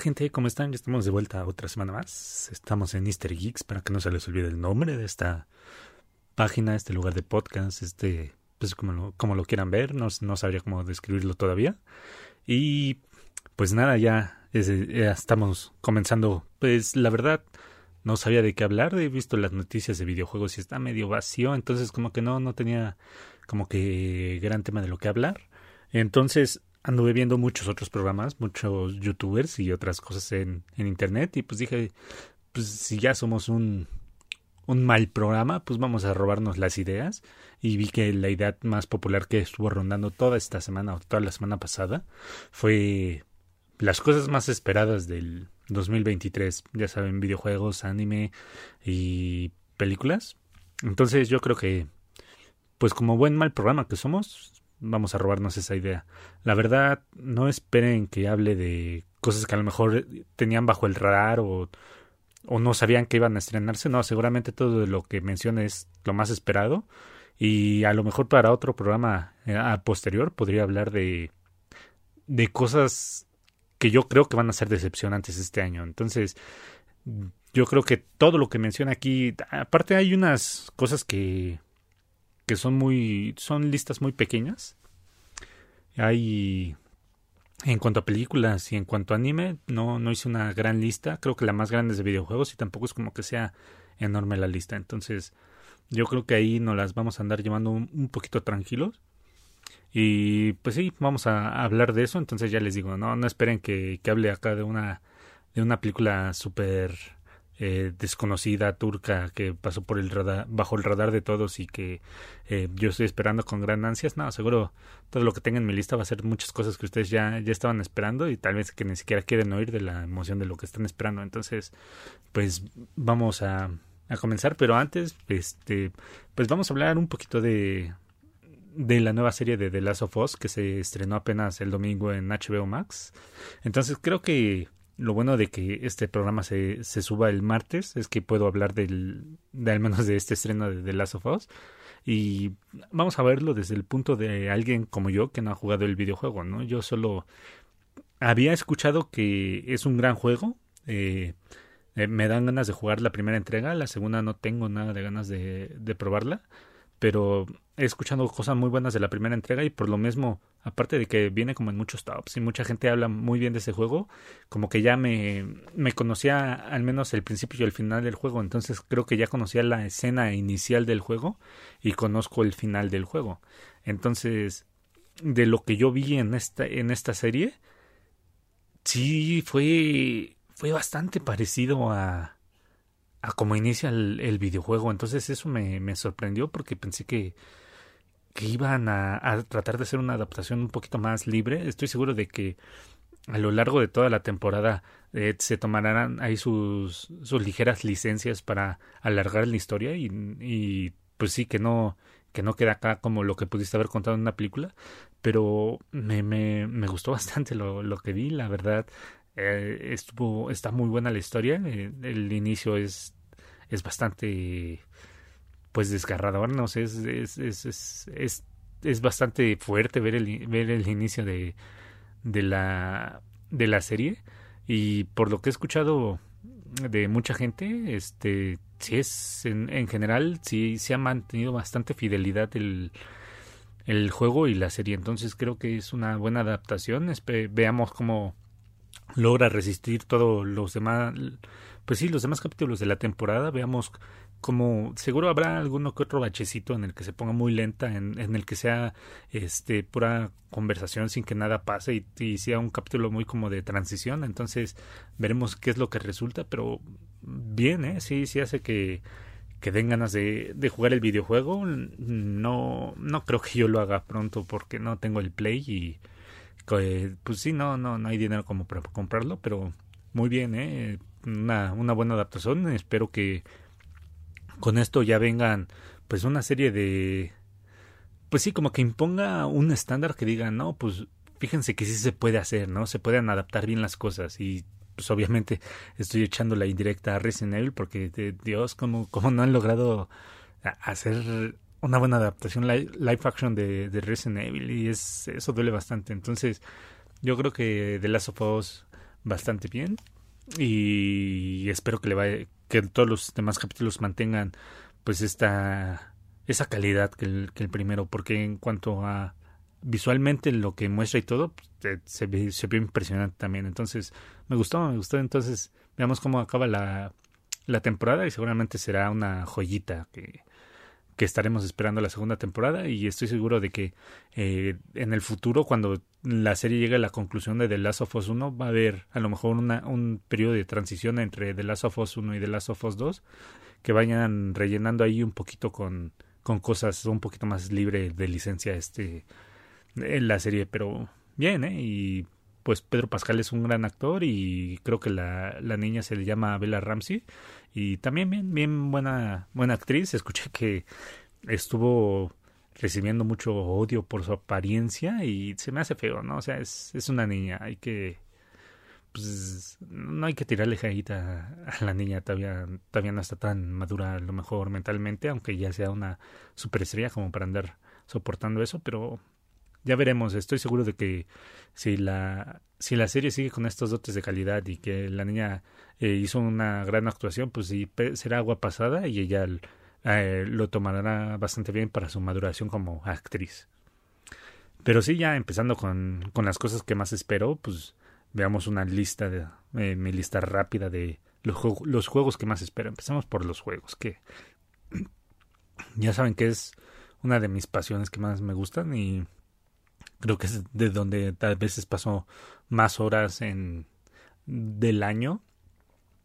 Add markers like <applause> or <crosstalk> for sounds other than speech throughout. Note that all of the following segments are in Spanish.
gente, ¿cómo están? Ya estamos de vuelta otra semana más. Estamos en Easter Geeks para que no se les olvide el nombre de esta página, este lugar de podcast, este, pues como lo, como lo quieran ver, no, no sabría cómo describirlo todavía. Y pues nada, ya, ya estamos comenzando. Pues la verdad, no sabía de qué hablar, he visto las noticias de videojuegos y está medio vacío, entonces como que no, no tenía como que gran tema de lo que hablar. Entonces anduve viendo muchos otros programas, muchos youtubers y otras cosas en, en internet y pues dije, pues si ya somos un, un mal programa, pues vamos a robarnos las ideas y vi que la idea más popular que estuvo rondando toda esta semana o toda la semana pasada fue las cosas más esperadas del 2023, ya saben, videojuegos, anime y películas. Entonces yo creo que, pues como buen mal programa que somos, vamos a robarnos esa idea. La verdad, no esperen que hable de cosas que a lo mejor tenían bajo el radar o, o no sabían que iban a estrenarse. No, seguramente todo lo que mencione es lo más esperado. Y a lo mejor para otro programa eh, posterior podría hablar de, de cosas que yo creo que van a ser decepcionantes este año. Entonces, yo creo que todo lo que menciona aquí, aparte hay unas cosas que que son muy son listas muy pequeñas. Hay en cuanto a películas y en cuanto a anime, no no hice una gran lista, creo que la más grande es de videojuegos y tampoco es como que sea enorme la lista. Entonces, yo creo que ahí nos las vamos a andar llevando un, poquito tranquilos. Y pues sí, vamos a hablar de eso. Entonces ya les digo, no, no esperen que, que hable acá de una, de una película súper eh, desconocida turca que pasó por el radar, bajo el radar de todos y que eh, yo estoy esperando con gran ansias. No, seguro todo lo que tenga en mi lista va a ser muchas cosas que ustedes ya, ya estaban esperando y tal vez que ni siquiera quieren oír de la emoción de lo que están esperando. Entonces, pues vamos a, a comenzar, pero antes, este, pues vamos a hablar un poquito de, de la nueva serie de The Last of Us que se estrenó apenas el domingo en HBO Max. Entonces creo que lo bueno de que este programa se, se suba el martes es que puedo hablar del, de al menos de este estreno de The Last of Us. Y vamos a verlo desde el punto de alguien como yo que no ha jugado el videojuego, ¿no? Yo solo había escuchado que es un gran juego. Eh, eh, me dan ganas de jugar la primera entrega, la segunda no tengo nada de ganas de, de probarla pero he escuchado cosas muy buenas de la primera entrega y por lo mismo, aparte de que viene como en muchos tops y mucha gente habla muy bien de ese juego, como que ya me, me conocía al menos el principio y el final del juego, entonces creo que ya conocía la escena inicial del juego y conozco el final del juego. Entonces, de lo que yo vi en esta, en esta serie, sí fue, fue bastante parecido a, a cómo inicia el, videojuego. Entonces eso me, me, sorprendió porque pensé que, iban a, tratar de hacer una adaptación un poquito más libre. Estoy seguro de que a lo largo de toda la temporada eh, se tomarán ahí sus, sus ligeras licencias para alargar la historia y, pues sí que no que no queda acá como lo que pudiste haber contado en una película, pero me, gustó <laughs> bastante lo, lo que vi, la verdad, eh, estuvo, está muy buena la historia. Eh, el inicio es, es bastante pues desgarrador, no sé, es, es, es, es, es bastante fuerte ver el, ver el inicio de, de, la, de la serie. Y por lo que he escuchado de mucha gente, este sí es en, en general, sí se ha mantenido bastante fidelidad el, el juego y la serie. Entonces creo que es una buena adaptación. veamos cómo logra resistir todos los demás, pues sí, los demás capítulos de la temporada. Veamos cómo seguro habrá alguno que otro bachecito en el que se ponga muy lenta, en, en el que sea este pura conversación sin que nada pase y, sea un capítulo muy como de transición. Entonces veremos qué es lo que resulta, pero bien, ¿eh? Sí, sí hace que que den ganas de, de jugar el videojuego. No, no creo que yo lo haga pronto porque no tengo el play y pues sí, no, no, no hay dinero como para comprarlo, pero muy bien, ¿eh? Una, una buena adaptación. Espero que con esto ya vengan pues una serie de pues sí, como que imponga un estándar que diga, no, pues fíjense que sí se puede hacer, ¿no? Se pueden adaptar bien las cosas y pues obviamente estoy echando la indirecta a Resident Evil porque de Dios, como, como no han logrado hacer una buena adaptación live, action de, Resident Evil y es eso duele bastante. Entonces, yo creo que The Last of Us bastante bien y espero que le vaya que todos los demás capítulos mantengan pues esta esa calidad que el, que el primero porque en cuanto a visualmente lo que muestra y todo pues, se ve se impresionante también. Entonces me gustó me gustó. Entonces veamos cómo acaba la la temporada y seguramente será una joyita que que estaremos esperando la segunda temporada y estoy seguro de que eh, en el futuro cuando la serie llegue a la conclusión de The Last of Us 1 va a haber a lo mejor una, un periodo de transición entre The Last of Us 1 y The Last of Us 2 que vayan rellenando ahí un poquito con, con cosas un poquito más libre de licencia este en la serie pero bien ¿eh? y pues Pedro Pascal es un gran actor y creo que la, la niña se le llama Bella Ramsey y también bien, bien buena, buena actriz. Escuché que estuvo recibiendo mucho odio por su apariencia y se me hace feo, ¿no? O sea, es, es una niña, hay que pues no hay que tirarle jajita a la niña, todavía, todavía no está tan madura a lo mejor mentalmente, aunque ya sea una superestrella como para andar soportando eso, pero ya veremos, estoy seguro de que si la, si la serie sigue con estos dotes de calidad y que la niña eh, hizo una gran actuación, pues sí, será agua pasada y ella eh, lo tomará bastante bien para su maduración como actriz. Pero sí, ya empezando con, con las cosas que más espero, pues veamos una lista de eh, mi lista rápida de los, los juegos que más espero. Empezamos por los juegos, que <clears throat> ya saben que es una de mis pasiones que más me gustan y creo que es de donde tal veces paso más horas en del año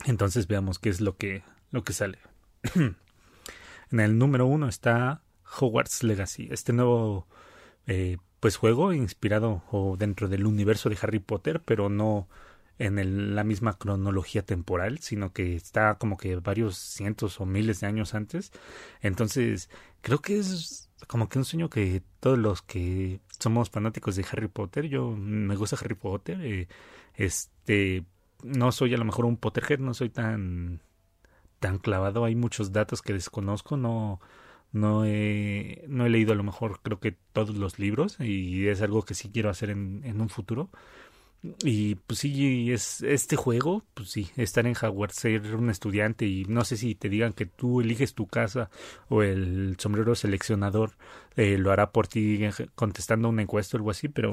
entonces veamos qué es lo que lo que sale <clears throat> en el número uno está Hogwarts Legacy este nuevo eh, pues juego inspirado o dentro del universo de Harry Potter pero no en la misma cronología temporal, sino que está como que varios cientos o miles de años antes. Entonces, creo que es como que un sueño que todos los que somos fanáticos de Harry Potter, yo me gusta Harry Potter, eh, este, no soy a lo mejor un Potterhead, no soy tan tan clavado, hay muchos datos que desconozco, no no he, no he leído a lo mejor creo que todos los libros y es algo que sí quiero hacer en, en un futuro y pues sí, es este juego, pues sí, estar en Hogwarts, ser un estudiante y no sé si te digan que tú eliges tu casa o el sombrero seleccionador eh, lo hará por ti contestando una encuesta o algo así, pero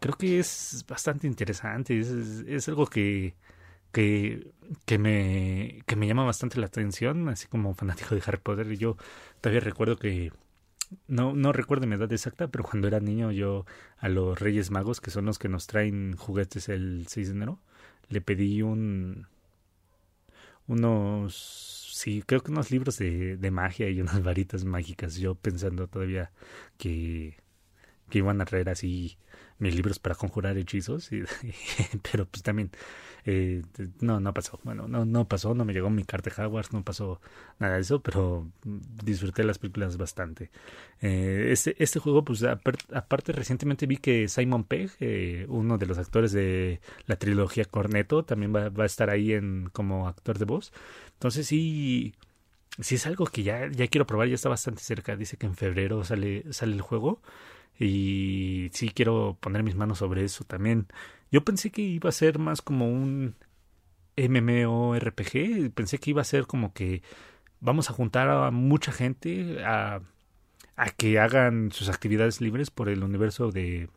creo que es bastante interesante, es, es, algo que, que, que, me, que me llama bastante la atención, así como fanático de Harry Potter. Y yo todavía recuerdo que no, no recuerdo mi edad exacta, pero cuando era niño yo a los Reyes Magos, que son los que nos traen juguetes el 6 de enero, le pedí un unos sí, creo que unos libros de, de magia y unas <laughs> varitas mágicas, yo pensando todavía que, que iban a traer así mis libros para conjurar hechizos, y, <laughs> pero pues también eh, no, no pasó. Bueno, no, no pasó, no me llegó mi carta de no pasó nada de eso, pero disfruté las películas bastante. Eh, este, este juego, pues aparte, recientemente vi que Simon Pegg, eh, uno de los actores de la trilogía Corneto, también va, va a estar ahí en, como actor de voz. Entonces sí sí es algo que ya, ya quiero probar, ya está bastante cerca. Dice que en febrero sale, sale el juego y sí quiero poner mis manos sobre eso también. Yo pensé que iba a ser más como un MMORPG, pensé que iba a ser como que vamos a juntar a mucha gente a, a que hagan sus actividades libres por el universo de,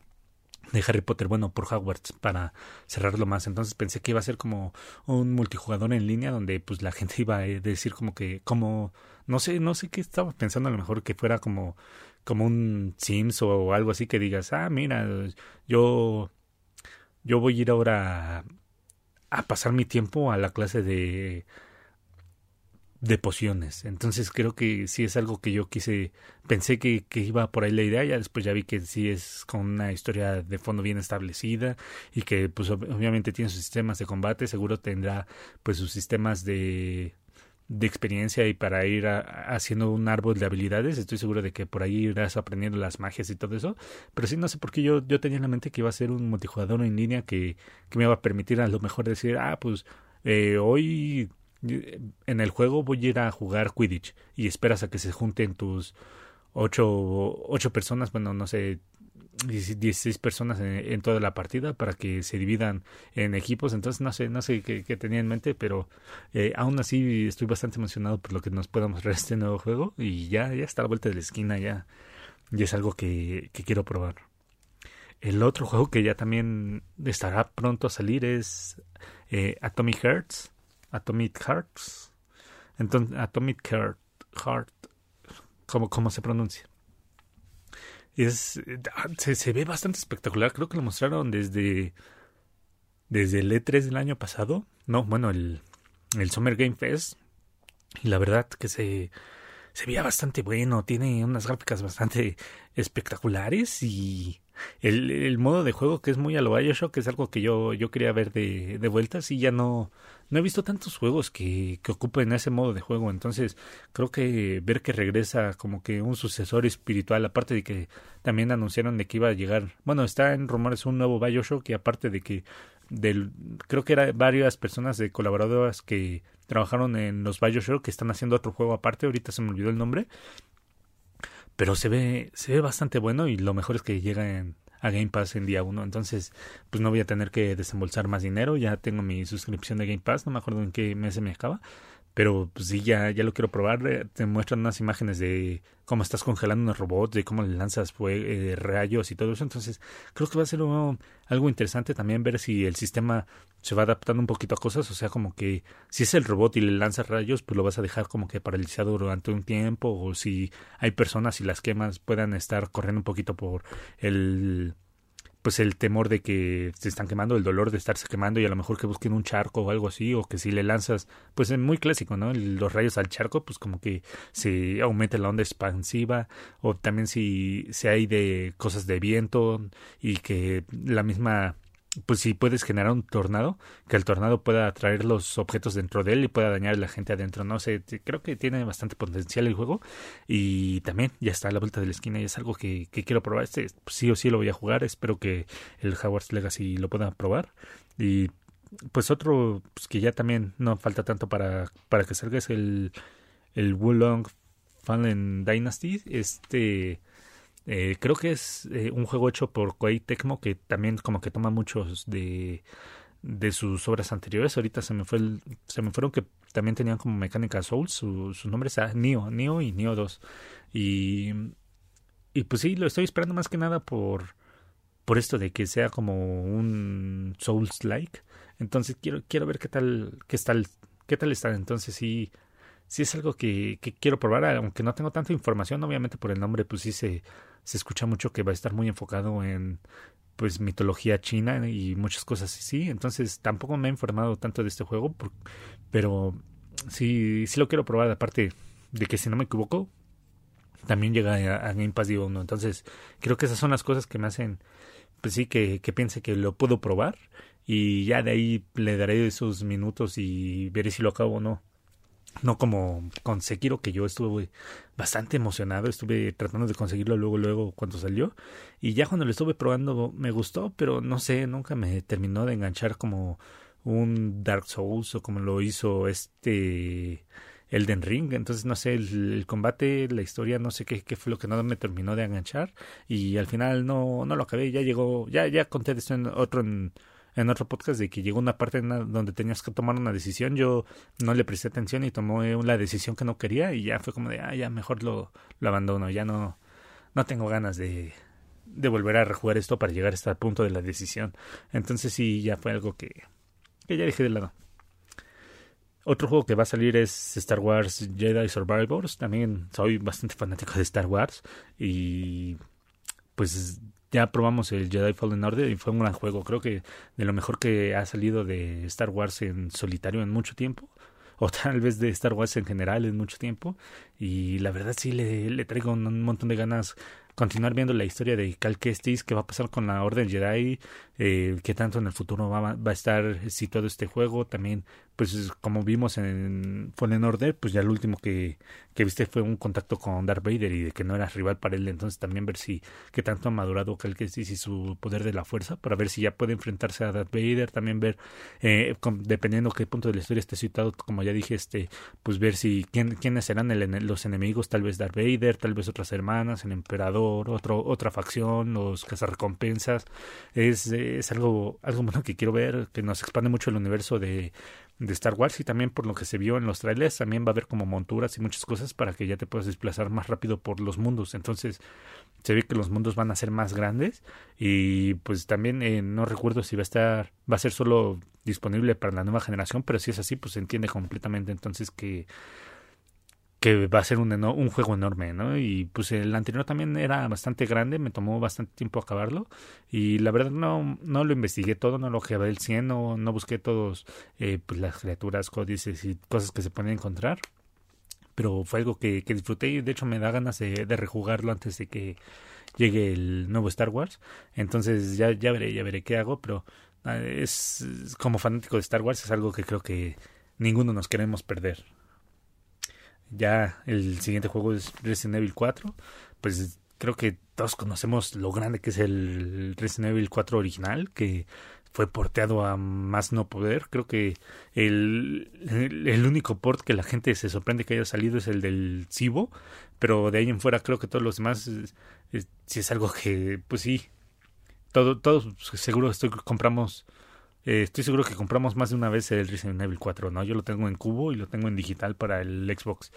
de Harry Potter, bueno, por Hogwarts, para cerrarlo más. Entonces pensé que iba a ser como un multijugador en línea donde pues la gente iba a decir como que, como, no sé, no sé qué estaba pensando, a lo mejor que fuera como como un Sims o algo así que digas, ah, mira, yo, yo voy a ir ahora a, pasar mi tiempo a la clase de de pociones. Entonces creo que sí es algo que yo quise, pensé que, que, iba por ahí la idea, ya después ya vi que sí es con una historia de fondo bien establecida y que pues obviamente tiene sus sistemas de combate, seguro tendrá pues sus sistemas de de experiencia y para ir haciendo un árbol de habilidades. Estoy seguro de que por ahí irás aprendiendo las magias y todo eso. Pero sí, no sé por qué yo, yo tenía en la mente que iba a ser un multijugador en línea que, que me iba a permitir a lo mejor decir, ah, pues eh, hoy eh, en el juego voy a ir a jugar Quidditch y esperas a que se junten tus ocho, ocho personas, bueno, no sé, 16 personas en, toda la partida para que se dividan en equipos. Entonces no sé, no sé qué, tenía en mente, pero eh, aún así estoy bastante emocionado por lo que nos pueda mostrar este nuevo juego y ya, ya está a la vuelta de la esquina, ya, ya es algo que, que quiero probar. El otro juego que ya también estará pronto a salir es eh, Atomic Hearts. Atomic Hearts. Entonces, Atomic Heart, Heart como, como se pronuncia. Es, se, se, ve bastante espectacular. Creo que lo mostraron desde, desde el E3 del año pasado. No, bueno, el, el Summer Game Fest. Y la verdad que se, se veía bastante bueno. Tiene unas gráficas bastante espectaculares y el, el modo de juego que es muy a lo Bioshock, es algo que yo, yo quería ver de, de vuelta, y ya no, no he visto tantos juegos que, que ocupen ese modo de juego, entonces creo que ver que regresa como que un sucesor espiritual, aparte de que también anunciaron de que iba a llegar, bueno, está en rumores un nuevo Bioshock y aparte de que del, creo que eran varias personas de colaboradoras que trabajaron en los Bioshock que están haciendo otro juego aparte, ahorita se me olvidó el nombre, pero se ve, se ve bastante bueno y lo mejor es que llega en, a Game Pass en día uno. Entonces, pues no voy a tener que desembolsar más dinero. Ya tengo mi suscripción de Game Pass, no me acuerdo en qué mes se me acaba. Pero pues sí, ya, ya lo quiero probar. Eh, te muestran unas imágenes de cómo estás congelando unos robots, de cómo le lanzas eh, rayos y todo eso. Entonces, creo que va a ser algo interesante también ver si el sistema se va adaptando un poquito a cosas. O sea, como que si es el robot y le lanzas rayos, pues lo vas a dejar como que paralizado durante un tiempo. O si hay personas y las quemas puedan estar corriendo un poquito por el pues el temor de que se están quemando, el dolor de estarse quemando y a lo mejor que busquen un charco o algo así, o que si le lanzas, pues es muy clásico, ¿no? Los rayos al charco, pues como que se aumenta la onda expansiva, o también si, si hay de cosas de viento y que la misma pues si puedes generar un tornado, que el tornado pueda atraer los objetos dentro de él y pueda dañar a la gente adentro. No sé, creo que tiene bastante potencial el juego y también ya está a la vuelta de la esquina y es algo que, quiero probar. Este sí o sí lo voy a jugar, espero que el Hogwarts Legacy lo pueda probar. Y pues otro pues, que ya también no falta tanto para, para que salga es el, el Wulong Fallen Dynasty. Este eh, creo que es eh, un juego hecho por Koei Tecmo que también como que toma muchos de, de sus obras anteriores. Ahorita se me fue se me fueron que también tenían como mecánica Souls, su, su nombre es Neo, Neo y Neo 2. Y, y pues sí, lo estoy esperando más que nada por, por esto de que sea como un Souls like. Entonces quiero, quiero ver qué tal, qué tal, qué tal está. Entonces sí, sí es algo que, que quiero probar, aunque no tengo tanta información, obviamente por el nombre, pues sí se, se escucha mucho que va a estar muy enfocado en pues mitología china y muchas cosas así. Entonces tampoco me he informado tanto de este juego, pero sí, sí lo quiero probar. Aparte de que si no me equivoco, también llega a, Game Pass Día 1. Entonces creo que esas son las cosas que me hacen, pues sí, que, que piense que lo puedo probar. Y ya de ahí le daré esos minutos y veré si lo acabo o no no como con Sekiro que yo estuve bastante emocionado, estuve tratando de conseguirlo luego luego cuando salió y ya cuando lo estuve probando me gustó, pero no sé, nunca me terminó de enganchar como un Dark Souls o como lo hizo este Elden Ring, entonces no sé, el, combate, la historia, no sé qué, qué, fue lo que no me terminó de enganchar y al final no, no lo acabé, ya llegó, ya, ya conté de esto en otro en en otro podcast de que llegó una parte donde tenías que tomar una decisión, yo no le presté atención y tomé la decisión que no quería y ya fue como de, ah, ya mejor lo, lo abandono, ya no, no tengo ganas de, de volver a rejugar esto para llegar hasta el punto de la decisión. Entonces sí, ya fue algo que, que ya dejé de lado. Otro juego que va a salir es Star Wars Jedi Survivors. También soy bastante fanático de Star Wars. Y pues ya probamos el Jedi Fallen Order y fue un gran juego. Creo que de lo mejor que ha salido de Star Wars en solitario en mucho tiempo. <laughs> O tal vez de Star Wars en general en mucho tiempo. Y la verdad sí le, le traigo un, montón de ganas continuar viendo la historia de Cal Kestis, qué va a pasar con la Orden Jedi, eh, qué tanto en el futuro va, a estar situado este juego. También, pues como vimos en Fallen Order, pues ya el último que, que viste fue un contacto con Darth Vader y de que no era rival para él. Entonces también ver si qué tanto ha madurado que y si su poder de la fuerza para ver si ya puede enfrentarse a Darth Vader. También ver, eh, dependiendo qué punto de la historia esté situado, como ya dije, este, pues ver si quién, quiénes serán los enemigos, tal vez Darth Vader, tal vez otras hermanas, el emperador, otro, otra facción, los cazarrecompensas. Es, es algo, algo bueno que quiero ver, que nos expande mucho el universo de, de Star Wars y también por lo que se vio en los trailers también va a haber como monturas y muchas cosas para que ya te puedas desplazar más rápido por los mundos. Entonces se ve que los mundos van a ser más grandes y pues también eh, no recuerdo si va a estar va a ser solo disponible para la nueva generación pero si es así pues se entiende completamente. Entonces que que va a ser un, un juego enorme, ¿no? Y pues el anterior también era bastante grande, me tomó bastante tiempo acabarlo. Y la verdad no, lo investigué todo, no lo llevé el 100, no, busqué todos eh, pues las criaturas, códices y cosas que se pueden encontrar, pero fue algo que, que disfruté y de hecho me da ganas de, de rejugarlo antes de que llegue el nuevo Star Wars, entonces ya, ya veré, ya veré qué hago, pero ah, es como fanático de Star Wars es algo que creo que ninguno nos queremos perder ya el siguiente juego es Resident Evil 4. Pues creo que todos conocemos lo grande que es el Resident Evil 4 original, que fue porteado a más no poder. Creo que el, el, único port que la gente se sorprende que haya salido es el del Cibo, pero de ahí en fuera creo que todos los demás si es algo que, pues sí, todo, todos seguro estoy compramos eh, estoy seguro que compramos más de una vez el Resident Evil 4, ¿no? Yo lo tengo en cubo y lo tengo en digital para el Xbox.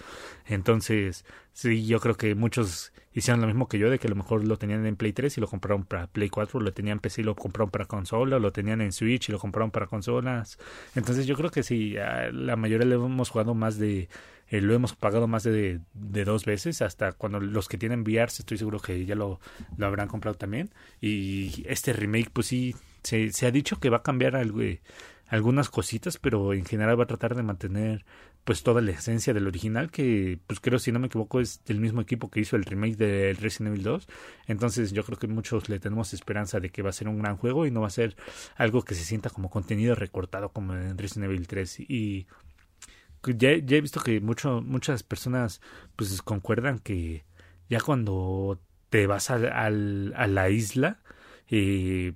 Entonces, sí, yo creo que muchos hicieron lo mismo que yo, de que a lo mejor lo tenían en Play 3 y lo compraron para Play 4, lo tenían en PC y lo compraron para consola, lo tenían en Switch y lo compraron para consolas. Entonces, yo creo que sí, la mayoría lo hemos jugado más de eh, lo hemos pagado más de, dos veces, hasta cuando los que tienen VR, estoy seguro que ya lo, lo habrán comprado también. Y este remake, pues sí, se, ha dicho que va a cambiar algo, eh, algunas cositas, pero en general va a tratar de mantener pues toda la esencia del original que pues creo si no me equivoco es del mismo equipo que hizo el remake de Resident Evil 2 entonces yo creo que muchos le tenemos esperanza de que va a ser un gran juego y no va a ser algo que se sienta como contenido recortado como en Resident Evil 3 y ya, ya he visto que mucho, muchas personas pues concuerdan que ya cuando te vas a, a la isla eh,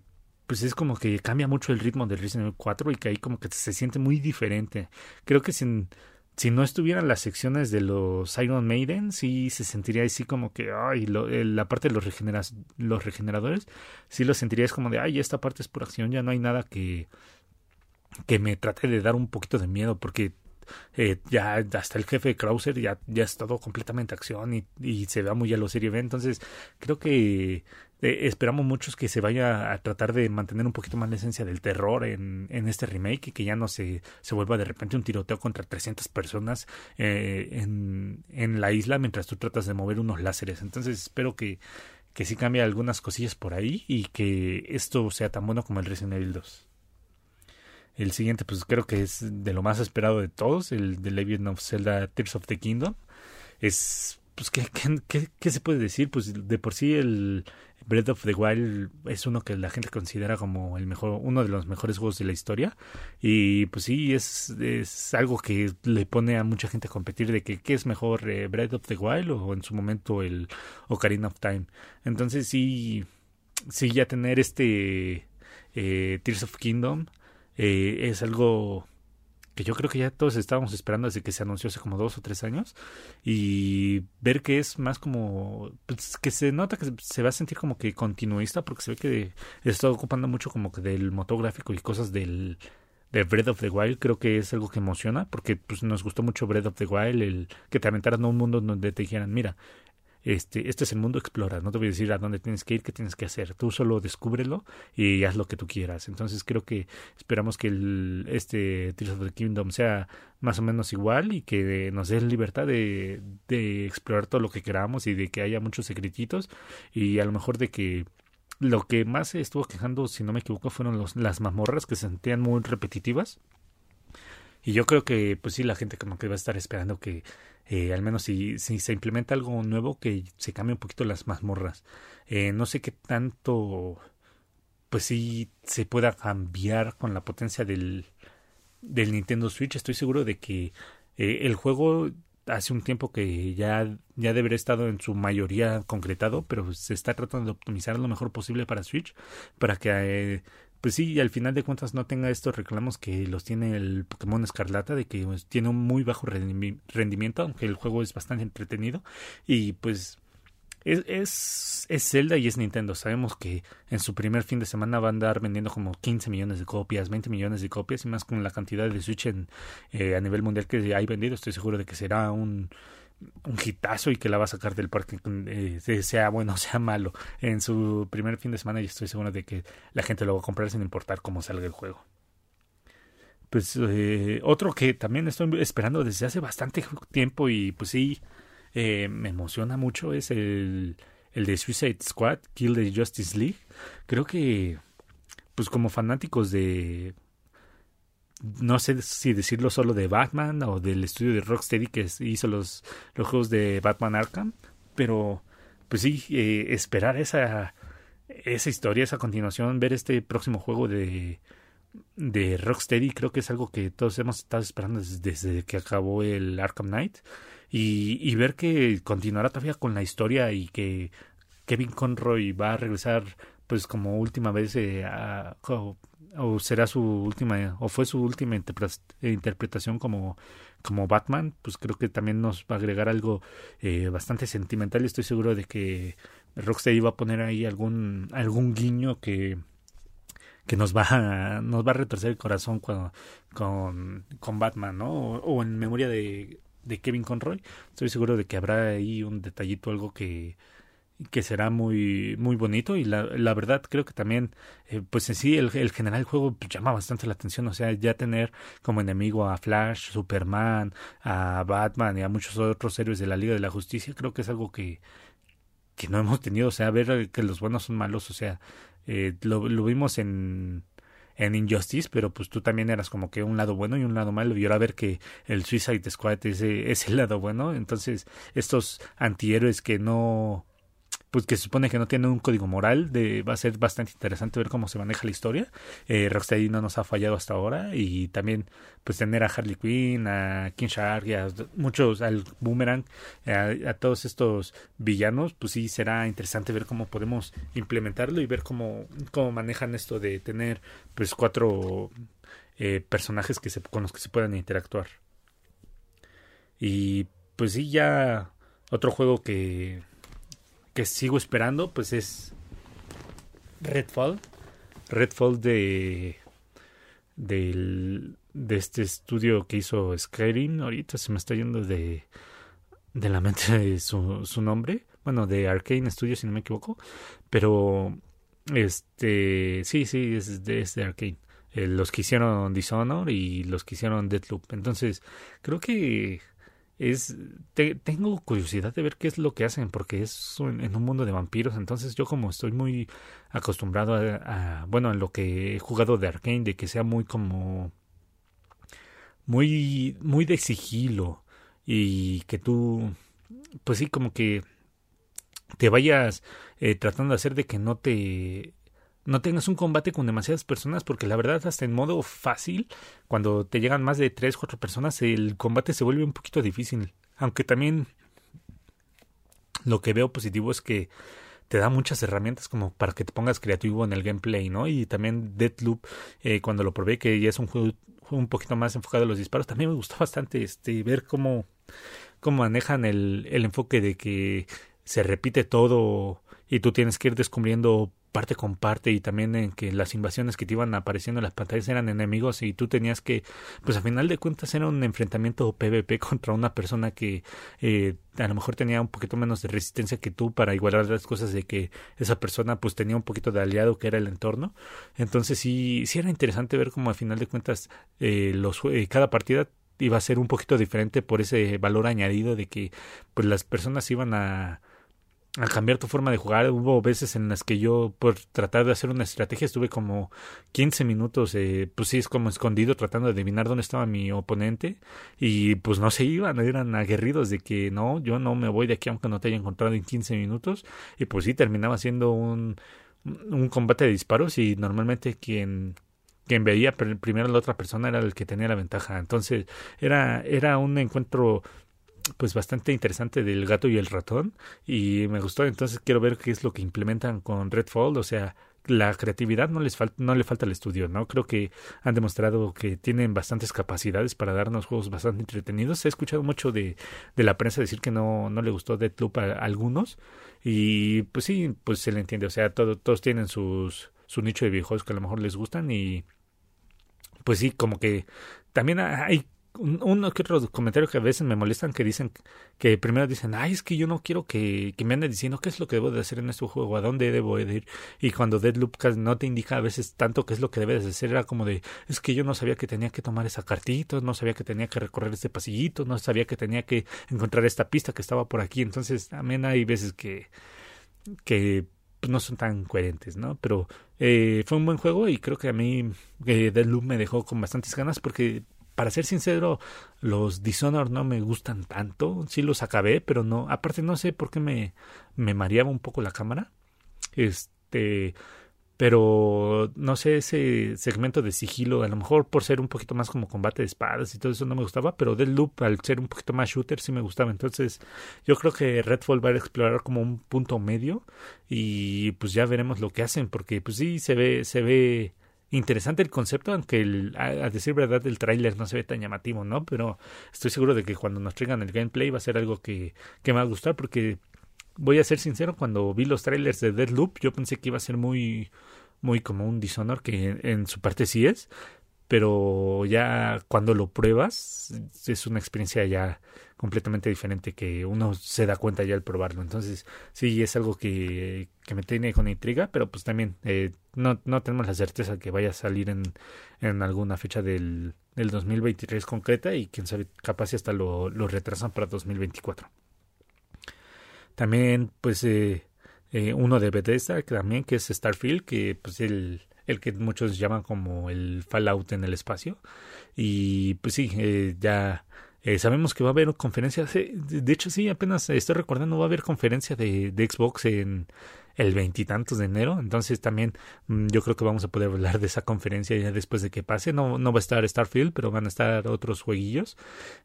pues es como que cambia mucho el ritmo del Resident Evil 4 y que ahí como que se siente muy diferente. Creo que si, si no estuvieran las secciones de los Iron Maiden, sí se sentiría así como que, ay, la parte de los, los regeneradores, sí lo sentirías como de, ay, esta parte es por acción, ya no hay nada que, que me trate de dar un poquito de miedo, porque eh, ya hasta el jefe de Krauser ya, ya es todo completamente acción y, y se va muy a lo serio entonces creo que eh, esperamos muchos que se vaya a tratar de mantener un poquito más la esencia del terror en, en este remake y que ya no se, se vuelva de repente un tiroteo contra 300 personas eh, en, en la isla mientras tú tratas de mover unos láseres. Entonces espero que, que sí cambie algunas cosillas por ahí y que esto sea tan bueno como el Resident Evil 2. El siguiente, pues creo que es de lo más esperado de todos, el de Legend of Zelda Tears of the Kingdom. Es, pues, ¿qué, qué, qué se puede decir? Pues de por sí el, Breath of the Wild es uno que la gente considera como el mejor, uno de los mejores juegos de la historia. Y pues sí, es, es algo que le pone a mucha gente a competir de que qué es mejor, eh, Breath of the Wild o en su momento el Ocarina of Time. Entonces sí, sí ya tener este eh, Tears of Kingdom eh, es algo que yo creo que ya todos estábamos esperando desde que se anunció hace como dos o tres años y ver que es más como pues, que se nota que se va a sentir como que continuista porque se ve que está ocupando mucho como que del motográfico y cosas del de Breath of the Wild creo que es algo que emociona porque pues nos gustó mucho Breath of the Wild el que te aventaran a un mundo donde te dijeran mira este, este es el mundo, explora, no te voy a decir a dónde tienes que ir, qué tienes que hacer, tú solo descúbrelo y haz lo que tú quieras. Entonces creo que esperamos que el, este Tears of the Kingdom sea más o menos igual y que nos dé libertad de, de explorar todo lo que queramos y de que haya muchos secretitos y a lo mejor de que lo que más se estuvo quejando, si no me equivoco, fueron los, las mazmorras que se sentían muy repetitivas. Y yo creo que, pues sí, la gente como que va a estar esperando que eh, al menos si, si, se implementa algo nuevo, que se cambie un poquito las mazmorras. Eh, no sé qué tanto pues sí se pueda cambiar con la potencia del, del Nintendo Switch. Estoy seguro de que eh, el juego hace un tiempo que ya, ya debe haber estado en su mayoría concretado, pero se está tratando de optimizar lo mejor posible para Switch, para que, eh, pues sí, al final de cuentas no tenga estos reclamos que los tiene el Pokémon Escarlata, de que pues, tiene un muy bajo rendimiento, aunque el juego es bastante entretenido, y pues es, es, es, Zelda y es Nintendo. Sabemos que en su primer fin de semana va a andar vendiendo como 15 millones de copias, 20 millones de copias y más con la cantidad de Switch en, eh, a nivel mundial que hay vendido. Estoy seguro de que será un, un hitazo y que la va a sacar del parque, eh, sea bueno o sea malo. En su primer fin de semana y estoy seguro de que la gente lo va a comprar sin importar cómo salga el juego. Pues eh, otro que también estoy esperando desde hace bastante tiempo y pues sí eh, me emociona mucho es el, el de Suicide Squad, Kill the Justice League. Creo que, pues como fanáticos de, no sé si decirlo solo de Batman o del estudio de Rocksteady que hizo los, los juegos de Batman Arkham, pero pues sí, eh, esperar esa, esa historia, esa continuación, ver este próximo juego de, de Rocksteady, creo que es algo que todos hemos estado esperando desde, desde que acabó el Arkham Knight y, y ver que continuará todavía con la historia y que Kevin Conroy va a regresar pues como última vez eh, a, o, será su última o fue su última interpretación como como Batman pues creo que también nos va a agregar algo eh, bastante sentimental estoy seguro de que Rocksteady va a poner ahí algún algún guiño que que nos va a, nos va a retorcer el corazón con, con, con Batman, ¿no? o, en memoria de, de Kevin Conroy, estoy seguro de que habrá ahí un detallito, algo que, que será muy muy bonito. Y la, la verdad creo que también eh, pues en sí el, el general juego llama bastante la atención. O sea ya tener como enemigo a Flash, Superman, a Batman y a muchos otros héroes de la Liga de la Justicia creo que es algo que que no hemos tenido. O sea ver que los buenos son malos o sea eh, lo, lo vimos en en Injustice, pero pues tú también eras como que un lado bueno y un lado malo, y ahora ver que el Suicide Squad es, es el lado bueno, entonces estos antihéroes que no pues que se supone que no tiene un código moral, de, va a ser bastante interesante ver cómo se maneja la historia. Eh, Rocksteady no nos ha fallado hasta ahora y también pues tener a Harley Quinn, a King Shark a muchos, al Boomerang, a, todos estos villanos, pues sí será interesante ver cómo podemos implementarlo y ver cómo, cómo manejan esto de tener pues cuatro eh, personajes que se, con los que se puedan interactuar. Y pues sí, ya otro juego que que sigo esperando, pues es Redfall. Redfall de, de, de este estudio que hizo Skyrim. Ahorita se me está yendo de, de la mente <laughs> su, su nombre. Bueno, de Arkane Studios, si no me equivoco. Pero, este, sí, sí, es de, es de Arkane. Eh, los que hicieron Dishonor y los que hicieron Deathloop. Entonces, creo que es tengo curiosidad de ver qué es lo que hacen porque es en un mundo de vampiros entonces yo como estoy muy acostumbrado a, bueno en lo que he jugado de Arkane de que sea muy como muy muy de sigilo y que tú pues sí como que te vayas eh, tratando de hacer de que no te no tengas un combate con demasiadas personas, porque la verdad, hasta en modo fácil, cuando te llegan más de 3, 4 personas, el combate se vuelve un poquito difícil. Aunque también lo que veo positivo es que te da muchas herramientas como para que te pongas creativo en el gameplay, ¿no? Y también Deathloop, eh, cuando lo probé, que ya es un juego, un poquito más enfocado a los disparos, también me gustó bastante este ver cómo, cómo manejan el, el enfoque de que se repite todo y tú tienes que ir descubriendo parte con parte y también en que las invasiones que te iban apareciendo en las pantallas eran enemigos y tú tenías que, pues a final de cuentas era un enfrentamiento PvP <laughs> contra una persona que eh, a lo mejor tenía un poquito menos de resistencia que tú para igualar las cosas de que esa persona pues tenía un poquito de aliado que era el entorno. Entonces sí, sí era interesante ver cómo a final de cuentas eh, los, eh, cada partida iba a ser un poquito diferente por ese valor añadido de que pues las personas iban a a cambiar tu forma de jugar. Hubo veces en las que yo, por tratar de hacer una estrategia, estuve como 15 minutos, eh, pues sí, es como escondido, tratando de adivinar dónde estaba mi oponente. Y pues no se iban, eran aguerridos de que no, yo no me voy de aquí aunque no te haya encontrado en 15 minutos. Y pues sí, terminaba siendo un, un combate de disparos y normalmente quien quien veía primero a la otra persona era el que tenía la ventaja. Entonces era, era un encuentro pues bastante interesante del gato y el ratón y me gustó. Entonces quiero ver qué es lo que implementan con Redfall. O sea la creatividad no les falta no le falta al estudio no creo que han demostrado que tienen bastantes capacidades para darnos juegos bastante entretenidos. He escuchado mucho de, de la prensa decir que no no le gustó Deathloop a, algunos. Y pues sí pues se le entiende. O sea todo, todos tienen sus su nicho de videojuegos que a lo mejor les gustan y pues sí como que también hay uno que otro comentario que a veces me molestan que dicen que primero dicen, ay, es que yo no quiero que, que me anden diciendo qué es lo que debo de hacer en este juego, a dónde debo de ir. Y cuando Deadloop no te indica a veces tanto qué es lo que debes de hacer, era como de, es que yo no sabía que tenía que tomar esa cartita, no sabía que tenía que recorrer este pasillito, no sabía que tenía que encontrar esta pista que estaba por aquí. Entonces también hay veces que, que pues, no son tan coherentes, ¿no? Pero eh, fue un buen juego y creo que a mí eh, Deadloop me dejó con bastantes ganas porque para ser sincero, los Dishonored no me gustan tanto. Sí los acabé, pero no. Aparte, no sé por qué me, me mareaba un poco la cámara. Este. Pero no sé, ese segmento de sigilo, a lo mejor por ser un poquito más como combate de espadas y todo eso no me gustaba, pero del loop al ser un poquito más shooter sí me gustaba. Entonces, yo creo que Redfall va a explorar como un punto medio y pues ya veremos lo que hacen, porque pues sí se ve, se ve interesante el concepto, aunque el, a, decir verdad el tráiler no se ve tan llamativo, ¿no? Pero estoy seguro de que cuando nos traigan el gameplay va a ser algo que, que me va a gustar porque voy a ser sincero, cuando vi los trailers de Deadloop yo pensé que iba a ser muy muy como un Dishonor que en su parte sí es, pero ya cuando lo pruebas es una experiencia ya completamente diferente que uno se da cuenta ya al probarlo. Entonces, sí, es algo que, que me tiene con intriga, pero pues también eh, no, no tenemos la certeza que vaya a salir en, en alguna fecha del, del 2023 concreta y quién sabe, capaz hasta lo, lo retrasan para 2024. También, pues, eh, eh, uno de Bethesda, que también, que es Starfield, que pues el el que muchos llaman como el Fallout en el espacio. Y pues sí, eh, ya eh, sabemos que va a haber conferencias. de hecho, sí, apenas estoy recordando, va a haber conferencia de, de Xbox en el veintitantos de enero. Entonces también mm, yo creo que vamos a poder hablar de esa conferencia ya después de que pase. No, no va a estar Starfield, pero van a estar otros jueguillos.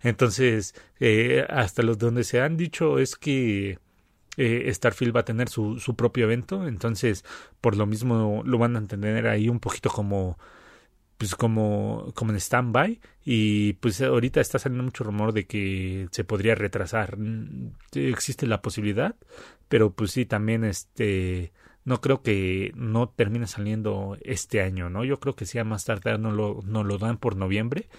Entonces, eh, hasta los donde se han dicho es que eh, Starfield va a tener su, su propio evento, entonces por lo mismo lo van a tener ahí un poquito como pues como, como en stand-by y pues ahorita está saliendo mucho rumor de que se podría retrasar. Mm, existe la posibilidad, pero pues sí, también este no creo que no termine saliendo este año, ¿no? Yo creo que sí a más tardar no lo, no lo dan por noviembre,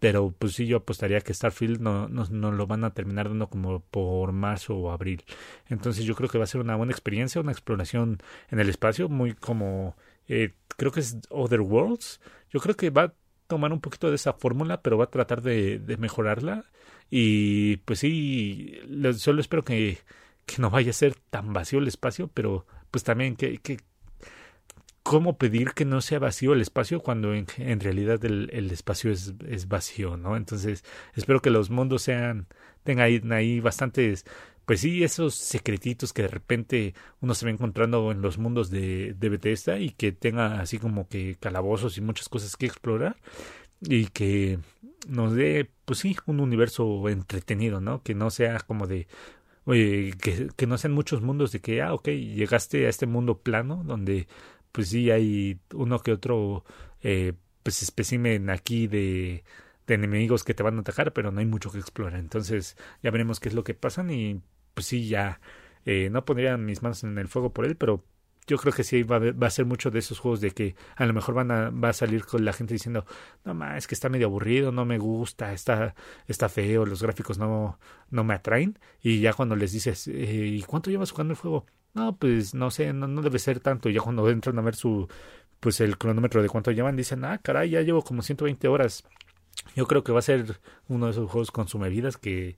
pero pues sí yo apostaría que Starfield no, no, lo van a terminar dando como por marzo o abril. Entonces yo creo que va a ser una buena experiencia, una exploración en el espacio, muy como eh, creo que es Other Worlds. Yo creo que va a tomar un poquito de esa fórmula, pero va a tratar de, de mejorarla. Y pues sí, solo espero que, que no vaya a ser tan vacío el espacio, pero pues también que, que cómo pedir que no sea vacío el espacio cuando en, en realidad el, el espacio es, es, vacío, ¿no? Entonces, espero que los mundos sean, tengan ahí, ahí bastantes, pues sí, esos secretitos que de repente uno se va encontrando en los mundos de, de Bethesda y que tenga así como que calabozos y muchas cosas que explorar y que nos dé, pues sí, un universo entretenido, ¿no? Que no sea como de, oye, que, que no sean muchos mundos de que, ah, ok, llegaste a este mundo plano donde pues sí hay uno que otro eh, pues espécimen aquí de, de enemigos que te van a atacar, pero no hay mucho que explorar. Entonces ya veremos qué es lo que pasan y pues sí, ya eh, no pondría mis manos en el fuego por él, pero yo creo que sí va a, va a ser mucho de esos juegos de que a lo mejor van a, va a salir con la gente diciendo, no más, que está medio aburrido, no me gusta, está, está feo, los gráficos no, no me atraen. Y ya cuando les dices, eh, ¿y cuánto llevas jugando el juego? No, pues no sé, no, no debe ser tanto. Y ya cuando entran a ver su, pues el cronómetro de cuánto llevan, dicen, ah, caray, ya llevo como 120 horas. Yo creo que va a ser uno de esos juegos consumidas que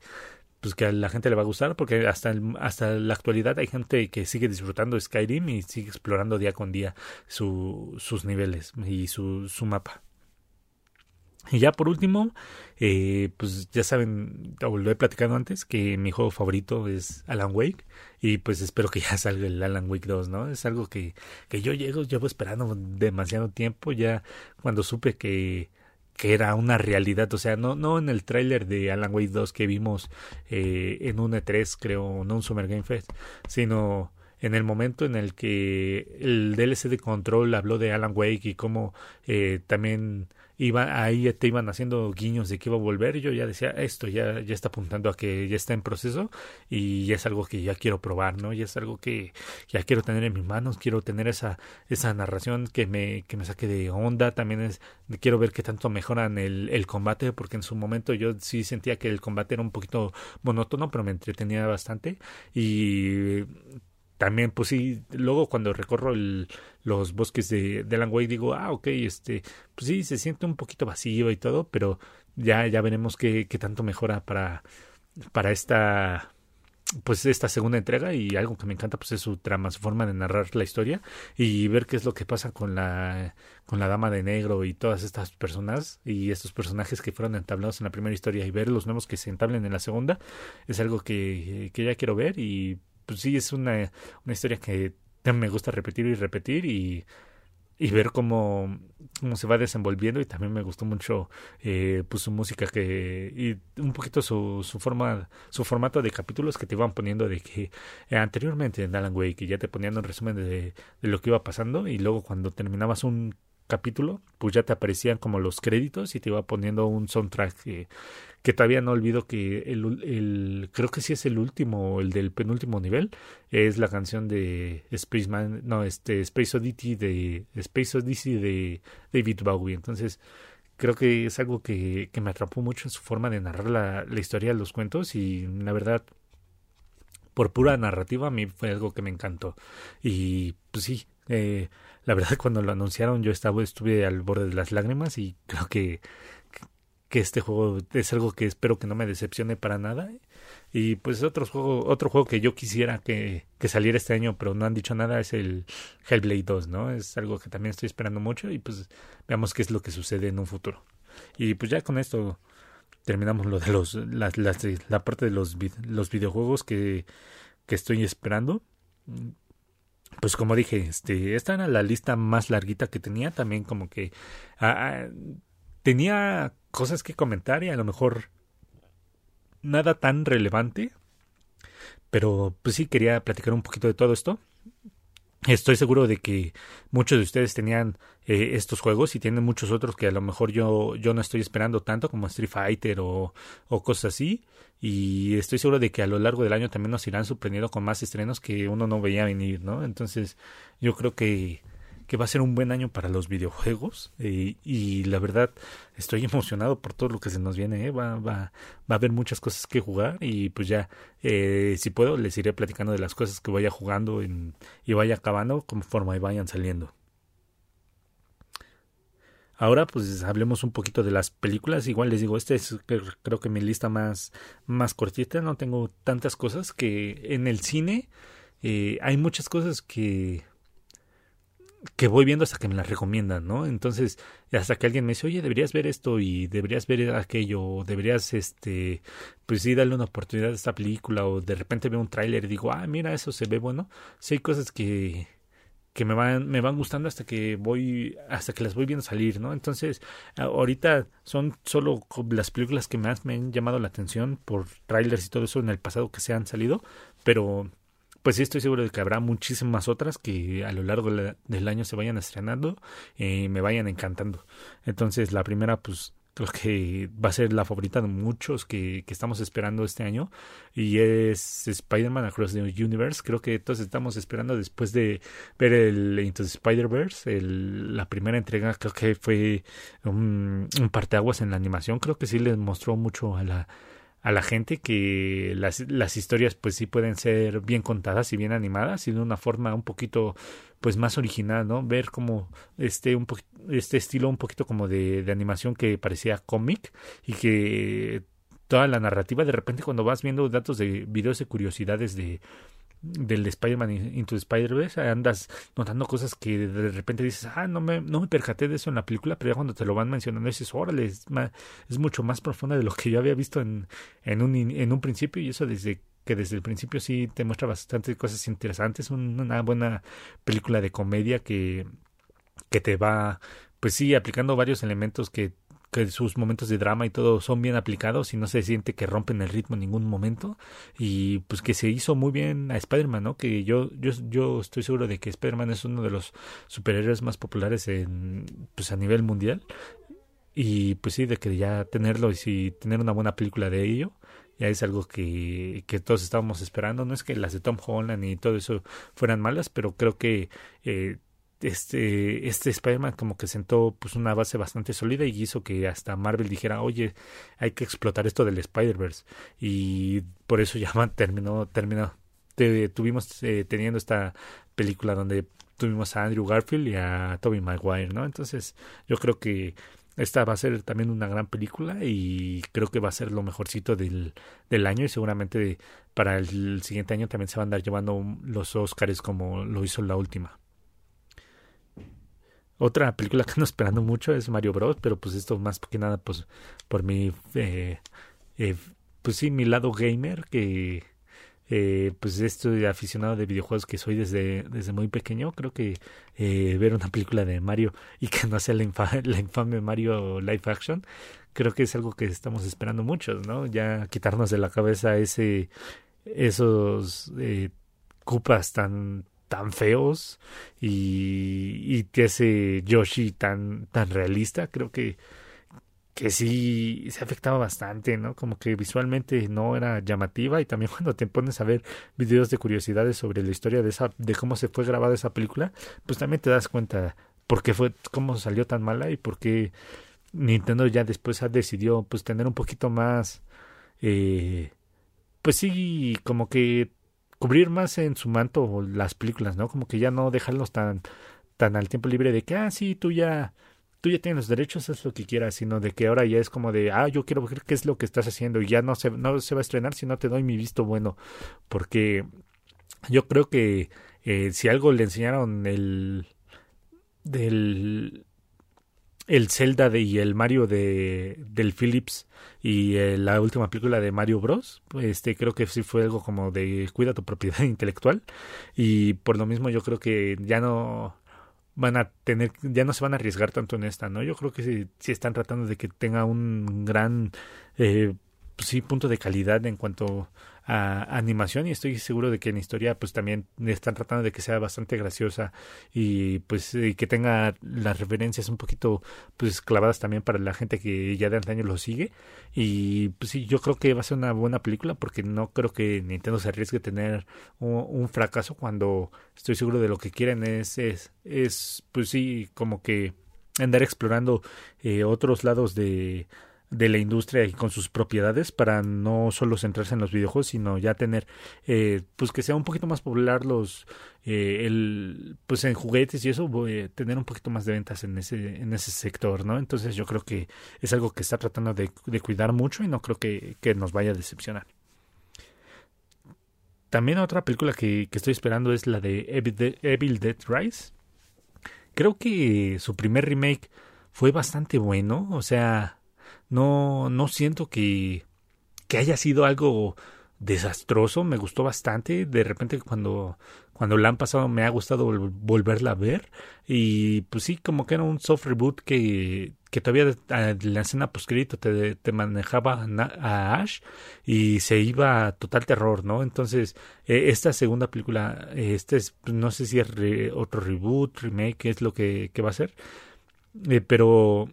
pues que a la gente le va a gustar porque hasta hasta la actualidad hay gente que sigue disfrutando Skyrim y sigue explorando día con día su, sus niveles y su, su mapa. Y ya por último, eh, pues ya saben, lo he platicado antes, que mi juego favorito es Alan Wake. Y pues espero que <laughs> ya salga el Alan Wake 2, ¿no? Es algo que, que yo llego, llevo esperando demasiado tiempo. Ya cuando supe que, que era una realidad, o sea, no, no en el tráiler de Alan Wake 2 que vimos eh, en un E3, creo, no un Summer Game Fest, sino en el momento en el que el DLC de Control habló de Alan Wake y cómo eh, también iba, ahí te iban haciendo guiños de que iba a volver yo ya decía esto ya, ya está apuntando a que ya está en proceso y es algo que ya quiero probar, ¿no? Ya es algo que ya quiero tener en mis manos, quiero tener esa, esa narración que me, que me saque de onda, también es, quiero ver qué tanto mejoran el, el combate, porque en su momento yo sí sentía que el combate era un poquito monótono, pero me entretenía bastante y también, pues sí, luego cuando recorro el, los bosques de, de Alan digo, ah, ok, este, pues sí, se siente un poquito vacío y todo, pero ya, ya veremos qué, qué tanto mejora para, para esta, pues esta segunda entrega y algo que me encanta pues es su trama, su forma de narrar la historia y ver qué es lo que pasa con la con la dama de negro y todas estas personas y estos personajes que fueron entablados en la primera historia y ver los nuevos que se entablen en la segunda es algo que, que ya quiero ver y pues sí, es una, una historia que me gusta repetir y repetir y, y ver cómo, cómo se va desenvolviendo y también me gustó mucho eh, pues su música que y un poquito su, su forma su formato de capítulos que te iban poniendo de que anteriormente en Alan Wake que ya te ponían un resumen de, de lo que iba pasando y luego cuando terminabas un capítulo, pues ya te aparecían como los créditos y te iba poniendo un soundtrack que, que todavía no olvido que el, el, creo que sí es el último, el del penúltimo nivel, es la canción de Spaceman, no, este Space Oddity de Space Odyssey de David Bowie. Entonces, creo que es algo que, que me atrapó mucho en su forma de narrar la, la historia de los cuentos y la verdad por pura narrativa a mí fue algo que me encantó y pues sí eh, la verdad <laughs> cuando lo anunciaron yo estaba estuve al borde de las lágrimas y <laughs> creo que que este juego es algo que espero que no me decepcione para nada. Y pues otro juego otro juego que yo quisiera que, que saliera este año pero no han dicho nada es el Hellblade 2 no es algo que también estoy esperando mucho y pues veamos qué es lo que sucede en un futuro. Y pues ya con esto terminamos lo de los la, la, parte de los los videojuegos que que estoy esperando pues como dije, este, esta era la lista más larguita que tenía, también como que ah, ah, tenía cosas que comentar y a lo mejor nada tan relevante, pero pues sí quería platicar un poquito de todo esto. Estoy seguro de que muchos de ustedes tenían eh, estos juegos y tienen muchos otros que a lo mejor yo, yo no estoy esperando tanto como Street Fighter o, o cosas así. Y estoy seguro de que a lo largo del año también nos irán sorprendiendo con más estrenos que uno no veía venir, ¿no? Entonces yo creo que que va a ser un buen año para los videojuegos eh, y la verdad estoy <laughs> emocionado por todo lo que se nos viene, ¿eh? va, va, va a haber muchas cosas que jugar y pues ya eh, si puedo les iré platicando de las cosas que vaya jugando y vaya acabando conforme vayan saliendo. Ahora pues hablemos un poquito de las películas. Igual les digo, esta es creo que mi lista más, más cortita. No tengo tantas cosas que en el cine hay muchas cosas que que voy viendo hasta que me las recomiendan, ¿no? Entonces, hasta que alguien me dice, oye, deberías ver esto y deberías ver aquello, o deberías, este, pues sí, darle una oportunidad a esta película, o de repente veo un tráiler y digo, ah, mira, eso se ve bueno. Sí hay cosas que, que me van, me van gustando hasta que voy, hasta que las voy viendo salir, ¿no? Entonces, ahorita son solo las películas que más me han llamado la atención por trailers y todo eso en el pasado que se han salido, pero pues sí estoy seguro de que habrá muchísimas otras que a lo largo del año se vayan estrenando y eh, me vayan encantando. Entonces la primera pues creo que va a ser la favorita de muchos que, que estamos esperando este año y es Spider-Man Across the Universe. Creo que todos estamos esperando después de ver el Into the Spider-Verse, la primera entrega creo que fue un, un parteaguas en la animación. Creo que sí les mostró mucho a la a la gente que las, las historias pues sí pueden ser bien contadas y bien animadas y de una forma un poquito pues más original, ¿no? Ver como este un este estilo un poquito como de, de animación que parecía cómic y que toda la narrativa de repente cuando vas viendo datos de videos de curiosidades de del Spider-Man Into Spider-Verse, andas notando cosas que de repente dices, ah, no me, no me percaté de eso en la película, pero ya cuando te lo van mencionando dices, órale, es, es mucho más profunda de lo que yo había visto en, en, un, en un principio y eso desde que desde el principio sí te muestra bastante cosas interesantes, una buena película de comedia que, que te va, pues sí, aplicando varios elementos que que sus momentos de drama y todo son bien aplicados y no se siente que rompen el ritmo en ningún momento y pues que se hizo muy bien a Spider-Man, ¿no? Que yo, yo, yo estoy seguro de que Spider-Man es uno de los superhéroes más populares en, pues a nivel mundial y pues sí, de que ya tenerlo y si tener una buena película de ello ya es algo que, que todos estábamos esperando. No es que las de Tom Holland y todo eso fueran malas, pero creo que eh, este, este Spider-Man como que sentó pues una base bastante sólida y hizo que hasta Marvel dijera, oye, hay que explotar esto del Spider-Verse. Y por eso <laughs> ya terminó, terminó. tuvimos eh, teniendo esta película donde tuvimos a Andrew Garfield y a Tobey Maguire, ¿no? Entonces, yo creo que esta va a ser también una gran película y creo que va a ser lo mejorcito del, del año y seguramente para el siguiente año también se van a andar llevando los Oscars como lo hizo la última. Otra película que ando esperando mucho es Mario Bros, pero pues esto más que nada pues por mi eh, eh, pues sí mi lado gamer que eh, pues estoy aficionado de videojuegos que soy desde desde muy pequeño. Creo que eh, ver una película de Mario <laughs> y que no sea la, infame Mario live action creo que es algo que estamos esperando muchos no ya quitarnos de la cabeza ese esos eh, cupas tan tan feos y, y ese Yoshi tan, tan realista, creo que, que sí se afectaba bastante, ¿no? Como que visualmente no era llamativa y también <laughs> cuando te pones a ver videos de curiosidades sobre la historia de esa, de cómo se fue grabada esa película, pues también te das cuenta por qué fue, cómo salió tan mala y por qué Nintendo ya después ha decidido pues tener un poquito más eh, pues sí, como que cubrir más en su manto las películas, ¿no? Como que ya no dejarlos tan, tan al tiempo libre de que, ah, sí, tú ya, tú ya tienes los derechos, haz lo que quieras, sino de que ahora ya es como de, ah, yo quiero ver qué es lo que estás haciendo y ya no se, no se va a estrenar si no te doy mi visto bueno, porque yo creo que eh, si algo le enseñaron el del el Zelda de, y el Mario de del Philips y eh, la última película de Mario Bros este creo que sí fue algo como de cuida tu propiedad <laughs> intelectual. Y por lo mismo yo creo que ya no van a tener ya no se van a arriesgar tanto en esta no yo creo que sí, sí están tratando de que tenga un gran eh, sí punto de calidad en cuanto a animación y estoy seguro de que en historia pues también están tratando de que sea bastante graciosa y pues que tenga las referencias un poquito pues clavadas también para la gente que ya de antaño lo sigue. Y pues sí yo creo que va a ser una buena película porque no creo que Nintendo se arriesgue a tener un, fracaso cuando estoy seguro de lo que quieren es es, es pues sí como que andar explorando eh, otros lados de de la industria y con sus propiedades para no solo centrarse en los videojuegos sino ya tener eh, pues que sea un poquito más popular los eh, el pues en juguetes y eso tener un poquito más de ventas en ese en ese sector no entonces yo creo que es algo que está tratando de, de cuidar mucho y no creo que, que, nos vaya a decepcionar. También otra película que, que estoy esperando es la de Evil Dead Rise. Creo que su primer remake fue bastante bueno o sea no, no siento que, que haya sido algo desastroso, me gustó bastante, de repente cuando, cuando la han pasado me ha gustado volverla a ver y pues sí, como que era un soft reboot que, que todavía la escena postcrédito te, te manejaba a Ash y se iba a total terror, ¿no? Entonces, e, esta segunda película, este es, no sé si es otro reboot, remake, es lo que, que va a ser, eh, pero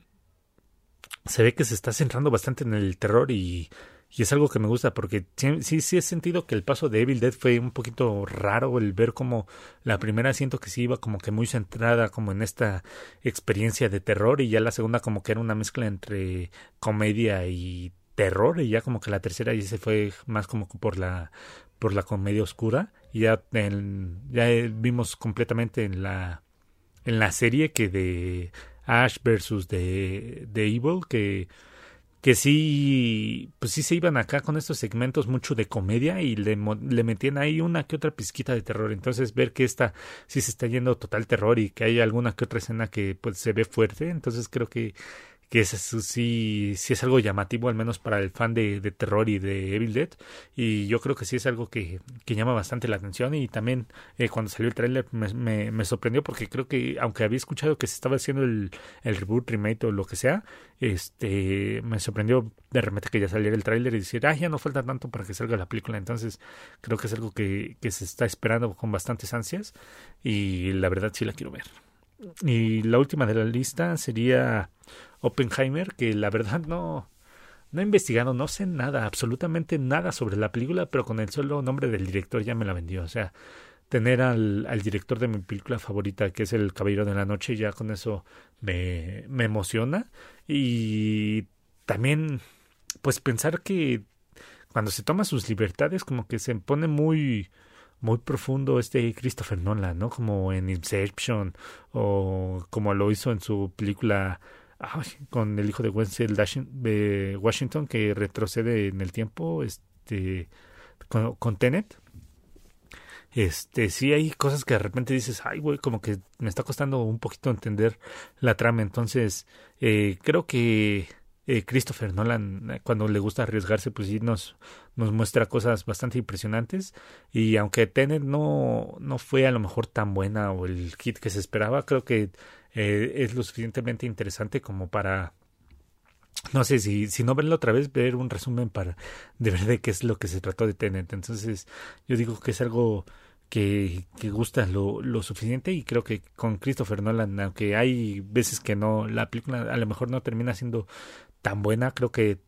se ve que se está centrando bastante en el terror y, y es algo que me gusta porque sí, sí he sentido que el paso de Evil Dead fue un poquito raro el ver como la primera siento que sí iba como que muy centrada como en esta experiencia de terror y ya la segunda como que era una mezcla entre comedia y terror y ya como que la tercera ya se fue más como por la por la comedia oscura y ya ya vimos completamente en la en la serie que de Ash versus The, Evil, que, que sí, pues sí se iban acá con estos segmentos mucho de comedia y le, le metían ahí una que otra pizquita de terror. Entonces ver que esta sí se está yendo total terror y que hay alguna que otra escena que pues se ve fuerte, entonces creo que que es, sí, sí es algo llamativo, al menos para el fan de, de, terror y de Evil Dead. Y yo creo que sí es algo que, que llama bastante la atención. Y también eh, cuando salió el tráiler me, me, me, sorprendió porque creo que, aunque había escuchado que se estaba haciendo el, el reboot, remake o lo que sea, este me sorprendió de repente que ya saliera el tráiler y decir, ah, ya no falta tanto para que salga la película. Entonces creo que es algo que, que se está esperando con bastantes ansias. Y la verdad sí la quiero ver. Y la última de la lista sería Oppenheimer, que la verdad no, no he investigado, no sé nada, absolutamente nada sobre la película, pero con el solo nombre del director ya me la vendió. O sea, tener al, al director de mi película favorita, que es El Caballero de la Noche, ya con eso me, me emociona. Y también, pues pensar que cuando se toma sus libertades, como que se pone muy muy profundo este Christopher Nolan, ¿no? Como en Inception o como lo hizo en su película con el hijo de Wenzel de Washington que retrocede en el tiempo este con, con, Tenet. Este sí hay cosas que de repente dices ay güey como que me está costando un poquito entender la trama entonces eh, creo que eh, Christopher Nolan eh, cuando le gusta arriesgarse pues sí nos nos muestra cosas bastante impresionantes. Y aunque Tenet no no fue a lo mejor tan buena o el kit que se esperaba creo que eh, es lo suficientemente interesante como para no sé si, si no verlo otra vez, ver un resumen para de ver de qué es lo que se trató de Tenet. Entonces, yo digo que es algo que, que gusta lo, lo suficiente y creo que con Christopher Nolan, aunque hay veces que no, la película a lo mejor no termina siendo tan buena, creo que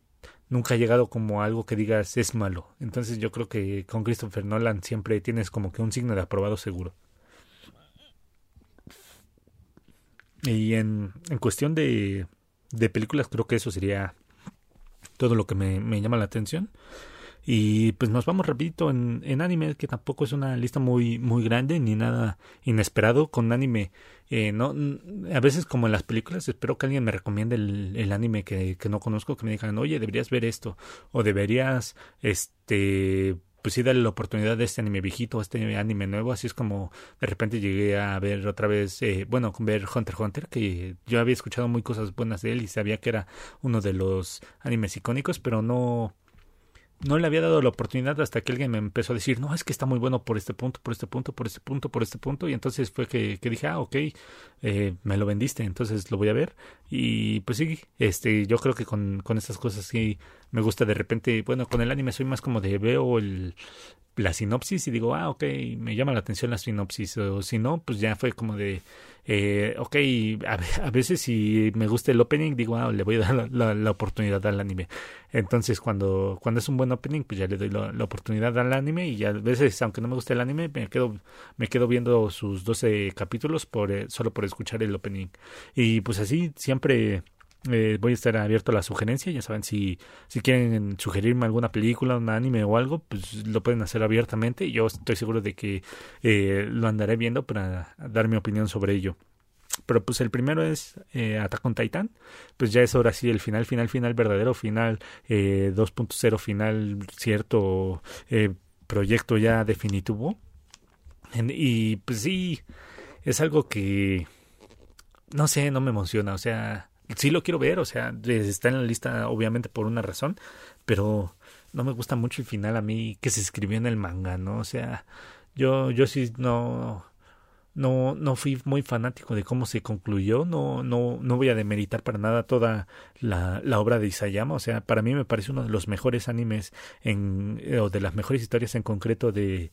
nunca ha llegado como algo que digas es malo. Entonces yo creo que con Christopher Nolan siempre tienes como que un signo de aprobado seguro. Y en, en cuestión de, de películas, creo que eso sería todo lo que me, me llama la atención. Y pues nos vamos rapidito en, en, anime, que tampoco es una lista muy, muy grande ni nada inesperado. Con anime, eh, no, a veces como en las películas, espero que alguien me recomiende el, el anime que, que, no conozco, que me digan, oye, deberías ver esto, o deberías, este, pues sí darle la oportunidad de este anime viejito, este anime nuevo, así es como de repente llegué a ver otra vez, eh, bueno, ver Hunter x Hunter, que yo había escuchado muy cosas buenas de él y sabía que era uno de los animes icónicos, pero no no le había dado la oportunidad hasta que alguien me empezó a decir, no, es que está muy bueno por este punto, por este punto, por este punto, por este punto. Y entonces fue que, dije, ah, ok, eh, me lo vendiste, entonces lo voy a ver. Y pues sí, este, yo creo que con, con estas cosas sí me gusta de repente, bueno, con el anime soy más como de veo el, la sinopsis y digo, ah, ok, me llama la atención la sinopsis, o si no, pues ya fue como de, eh, ok, a, veces si me gusta el opening, digo, ah, le voy a dar la, la, oportunidad al anime. Entonces, cuando, cuando es un buen opening, pues ya le doy la, oportunidad al anime y a veces, aunque no me guste el anime, me quedo, me quedo viendo sus 12 capítulos por, eh, solo por escuchar el opening. Y pues así, siempre eh, voy a estar abierto a la sugerencia. Ya saben, si, si quieren sugerirme alguna película, un anime o algo, pues lo pueden hacer abiertamente. Yo estoy seguro de que eh, lo andaré viendo para dar mi opinión sobre ello. Pero pues el primero es eh, Attack on Titan. Pues ya es ahora sí el final, final, final, verdadero final, eh, 2.0 final, cierto eh, proyecto ya definitivo. y pues sí, es algo que no sé, no me emociona. O sea, sí lo quiero ver, o sea, está en la lista obviamente por una razón, pero no me gusta mucho el final a mí que se escribió en el manga, ¿no? O sea, yo yo sí no no no fui muy fanático de cómo se concluyó, no no no voy a demeritar para nada toda la, la obra de Isayama, o sea, para mí me parece uno de los mejores animes en o de las mejores historias en concreto de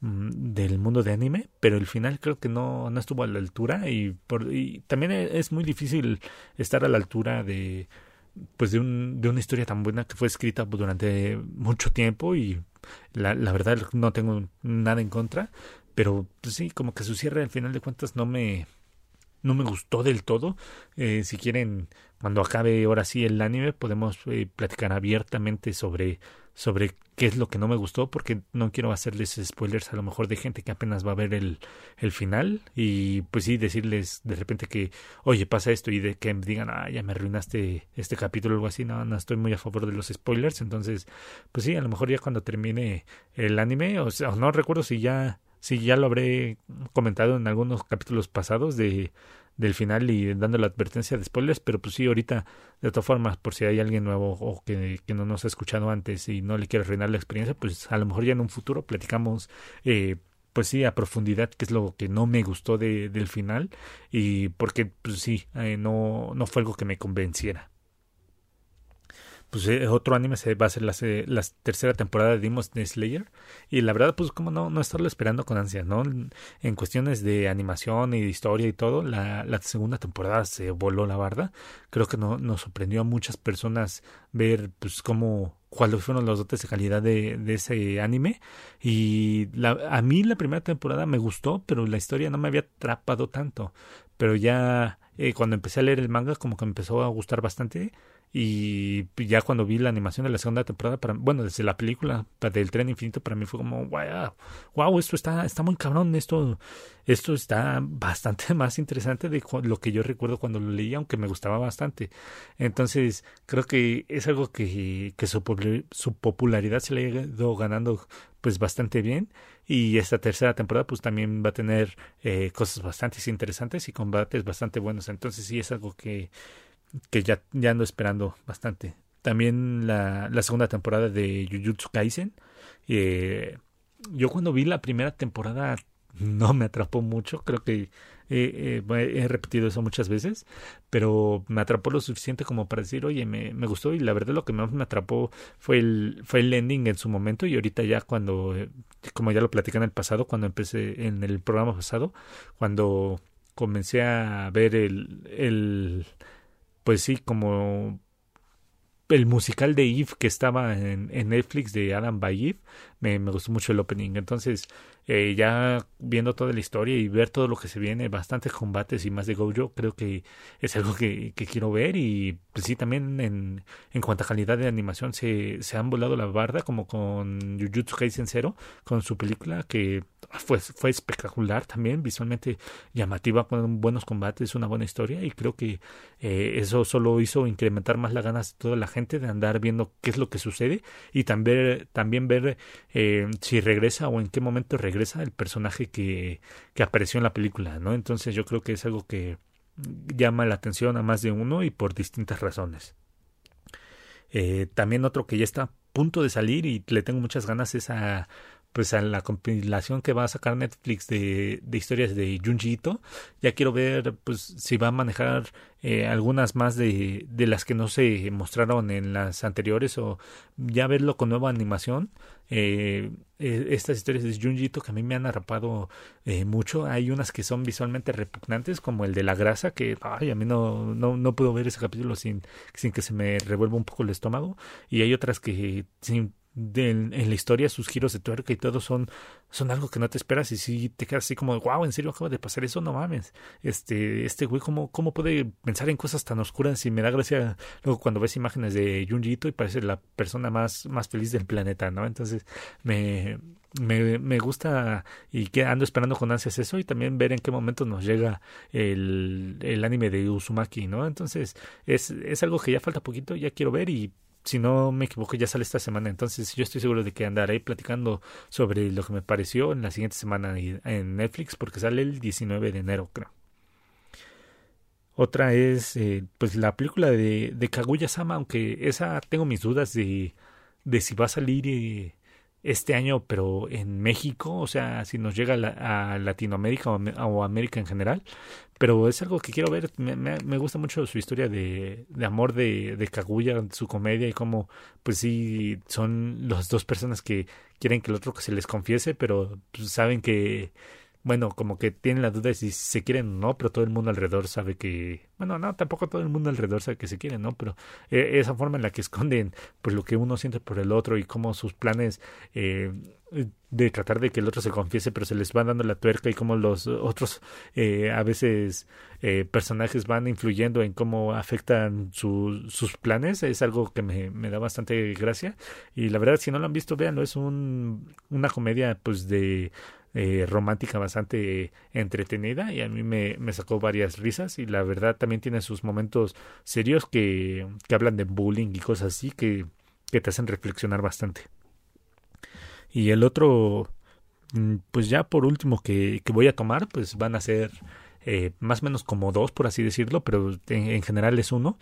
del mundo de anime, pero el final creo que no, no estuvo a la altura y, por, también e, es muy difícil estar a la altura de pues de, un, de una historia tan buena que fue escrita durante mucho tiempo y la, la verdad no tengo nada en contra, pero pues sí, como que su cierre al final de cuentas no me no me gustó del todo. Eh, si quieren, cuando acabe ahora sí el anime, podemos eh, platicar abiertamente sobre sobre qué es lo que no me gustó, porque no quiero hacerles spoilers a lo mejor de gente que apenas va a ver el, el final. Y pues sí decirles de repente que, oye, pasa esto y de que digan, ah, ya me arruinaste este capítulo o algo así, no, no estoy muy a favor de los spoilers, entonces, pues sí, a lo mejor ya cuando termine el anime, o sea, no recuerdo si ya, si ya lo habré comentado en algunos capítulos pasados de del final y dando la advertencia de spoilers, pero pues sí, ahorita, de todas formas, por si hay alguien nuevo o que, que no nos ha escuchado antes y no le quiere arruinar la experiencia, pues a lo mejor ya en un futuro platicamos, eh, pues sí, a profundidad, qué es lo que no me gustó de, del final y porque, pues sí, eh, no, no fue algo que me convenciera pues eh, otro anime se va a ser la, tercera temporada de Demon Slayer. Y la verdad pues como no no estarlo esperando con ansia no en cuestiones de animación y de historia y todo la, la segunda temporada se voló la barda. Creo que no, nos sorprendió a muchas personas ver pues cómo cuáles fueron los dotes de calidad de, de ese anime. Y la, a mí la primera temporada me gustó pero la historia no me había atrapado tanto. Pero ya eh, cuando empecé a leer el manga como que me empezó a gustar bastante y ya cuando vi la animación de la segunda temporada, para, bueno, desde la película del tren infinito, para mí fue como, wow, wow, esto está, está muy cabrón, esto, esto está bastante <laughs> más interesante de lo que yo recuerdo cuando lo leí, aunque me gustaba bastante. Entonces, creo que es algo que, que su, popularidad se le ha ido ganando pues bastante bien y esta tercera temporada pues también va a tener eh, cosas bastante interesantes y combates bastante buenos entonces sí es algo que que ya, ya ando esperando bastante. También la, la segunda temporada de Jujutsu Kaisen. Eh, yo cuando vi la primera temporada <laughs> no me atrapó mucho, creo que he repetido eso muchas veces, pero me atrapó lo suficiente como para decir, oye, me, me, gustó y la verdad lo que más me atrapó fue el, fue el ending en su momento y ahorita ya cuando, como ya lo platicé en el pasado, cuando empecé en el programa pasado, cuando comencé a ver el, el pues sí, como el musical de Eve que estaba en, Netflix de Adam by Eve, me, me, gustó mucho el opening. Entonces, eh, ya viendo toda la historia y ver todo lo que se viene, bastantes combates y más de Gojo, creo que es algo que, que quiero ver. Y pues sí, también en, en cuanto a calidad de animación, se, se han volado la barda, como con Jujutsu Kaisen Zero, con su película que fue, fue espectacular también, visualmente llamativa, con buenos combates, una buena historia y creo que eh, eso solo hizo incrementar más las ganas de toda la gente de andar viendo qué es lo que sucede y también, también ver si regresa o en qué momento regresa el personaje que, que apareció en la película, ¿no? Entonces yo creo que es algo que llama la atención a más de uno y por distintas razones. Eh, también otro que ya está a punto de salir y le tengo muchas ganas es a pues a la compilación que va a sacar Netflix de, de historias de Junji Ito. Ya quiero ver pues si va a manejar eh, algunas más de, de las que no se mostraron en las anteriores o ya verlo con nueva animación. Eh, eh estas historias de Junji Ito que a mí me han arrapado eh, mucho. Hay unas que son visualmente repugnantes, como el de la grasa, que ay, a mí no, no, no puedo ver ese capítulo sin, sin que se me revuelva un poco el estómago. Y hay otras que sin de, en, la historia, sus giros de tuerca y todo son, son algo que no te esperas y si te quedas así como, wow, ¿en serio acaba de pasar eso? No mames. Este, este güey, ¿cómo, cómo puede pensar en cosas tan oscuras? Y me da gracia luego cuando ves imágenes de Junjiito y parece la persona más, más feliz del planeta, ¿no? Entonces, me, me, me gusta y que ando esperando con ansias eso y también ver en qué momento nos llega el, el anime de Uzumaki, ¿no? Entonces, es, es algo que ya falta poquito, ya quiero ver y si no me equivoco, ya sale esta semana. Entonces, yo estoy seguro de que andaré platicando sobre lo que me pareció en la siguiente semana en Netflix, porque sale el 19 de enero, creo. Otra es, eh, pues, la película de, de Kaguya-sama, aunque esa tengo mis dudas de, de si va a salir eh, este año, pero en México, o sea, si nos llega a, Latinoamérica o, América en general. Pero es algo que quiero ver. Me, me, gusta mucho su historia de, de amor de, de Kaguya, su comedia y cómo, pues sí, son las dos personas que quieren que el otro se les confiese, pero pues, saben que bueno, como que tienen la duda de si se quieren o no, pero todo el mundo alrededor sabe que, bueno, no, tampoco todo el mundo alrededor sabe que se quieren, ¿no? Pero eh, esa forma en la que esconden, pues lo que uno siente por el otro y cómo sus planes eh, de tratar de que el otro se confiese, pero se les va dando la tuerca y cómo los otros eh, a veces eh, personajes van influyendo en cómo afectan su, sus planes, es algo que me, me, da bastante gracia. Y la verdad si no lo han visto véanlo, es un, una comedia pues de eh, romántica bastante entretenida y a mí me, me, sacó varias risas. Y la verdad también tiene sus momentos serios que, que hablan de bullying y cosas así que, que te hacen reflexionar bastante. Y el otro, mm, pues ya por último que, que voy a tomar, pues van a ser eh, más o menos como dos, por así decirlo, pero en, en, general es uno.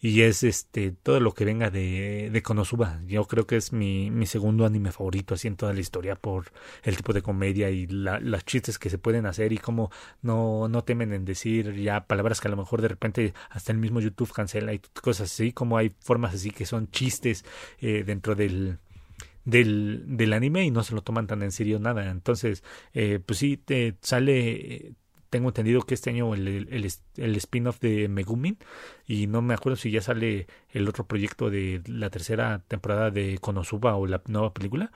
Y es este todo lo que venga de, de Konosuba. Yo creo que es mi, mi segundo anime favorito así en toda la historia por el tipo de comedia y la, las chistes que se pueden hacer y cómo no, no temen en decir ya palabras que a lo mejor de repente hasta el mismo YouTube cancela y cosas así, como hay formas así que son chistes eh, dentro del, del, del anime y no se lo toman tan en serio nada. Entonces, eh, pues sí, te sale, tengo entendido que este año el, el, spin-off de Megumin y no me acuerdo si ya sale el otro proyecto de la tercera temporada de Konosuba o la nueva película.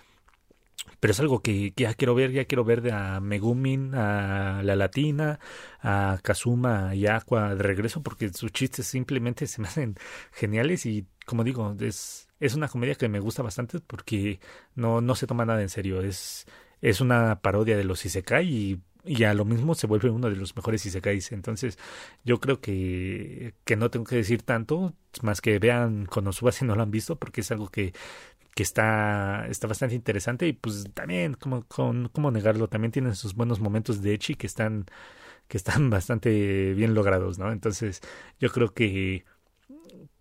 Pero es algo que, que ya quiero ver, ya quiero ver de a Megumin, a la Latina, a Kazuma y a Aqua de regreso, porque sus chistes simplemente se me hacen geniales y como digo, es es una comedia que me gusta bastante porque no, no se toma nada en serio. Es, es una parodia de los Isekai y, y a lo mismo se vuelve uno de los mejores Isekais. Entonces, yo creo que, que no tengo que decir tanto, más que vean Konosuba si no lo han visto, porque es algo que, que está, está bastante interesante y pues también, como, con, como negarlo, también tienen sus buenos momentos de Echi que están, que están <laughs> bastante bien logrados, ¿no? Entonces, yo creo que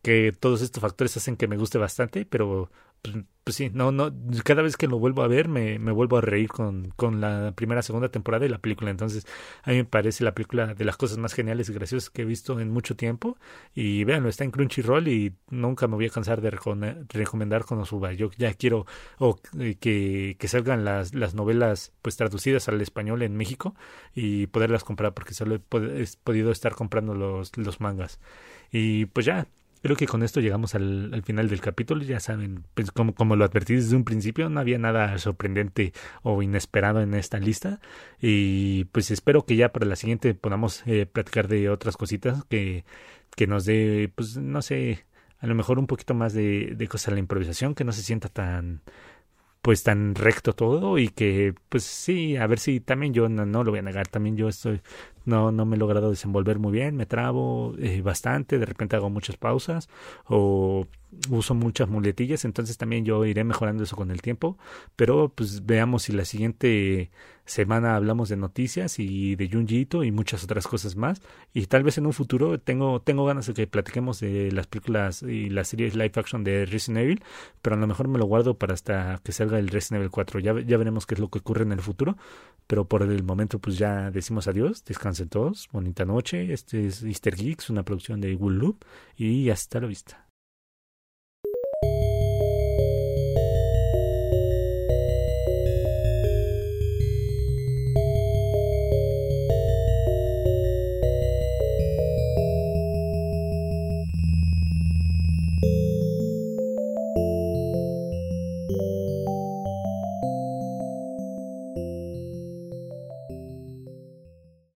que todos estos factores hacen que me guste bastante, pero pues, pues, sí, no, no, cada vez que lo vuelvo a ver me, me vuelvo a reír con, con la primera, segunda temporada de la película. Entonces, a mí me parece la película de las cosas más geniales y graciosas que he visto en mucho tiempo. Y véanlo, está en Crunchyroll y nunca me voy a cansar de recomendar con Osuba. Yo ya quiero o eh, que, que salgan las, las novelas pues traducidas al español en México y poderlas comprar porque solo he, he podido estar comprando los, los mangas. Y pues ya, Creo que con esto llegamos al, al final del capítulo. Ya saben, pues como, como, lo advertí desde un principio, no había nada sorprendente o inesperado en esta lista. Y pues espero que ya para la siguiente podamos eh, platicar de otras cositas que, que nos dé, pues no sé, a lo mejor un poquito más de, de cosas a la improvisación, que no se sienta tan pues tan recto todo y que pues sí, a ver si también yo no, no, lo voy a negar, también yo estoy no no me he logrado desenvolver muy bien, me trabo eh, bastante, de repente hago muchas pausas o uso muchas muletillas, entonces también yo iré mejorando eso con el tiempo, pero pues veamos si la siguiente semana hablamos de noticias y de Junjiito y muchas otras cosas más y tal vez en un futuro tengo tengo ganas de que platiquemos de las películas y las series live action de Resident Evil, pero a lo mejor me lo guardo para hasta que salga el Resident Evil 4, ya, ya veremos qué es lo que ocurre en el futuro, pero por el momento pues ya decimos adiós, descansen todos, bonita noche, este es Easter Geeks, una producción de Wool Loop y hasta la vista.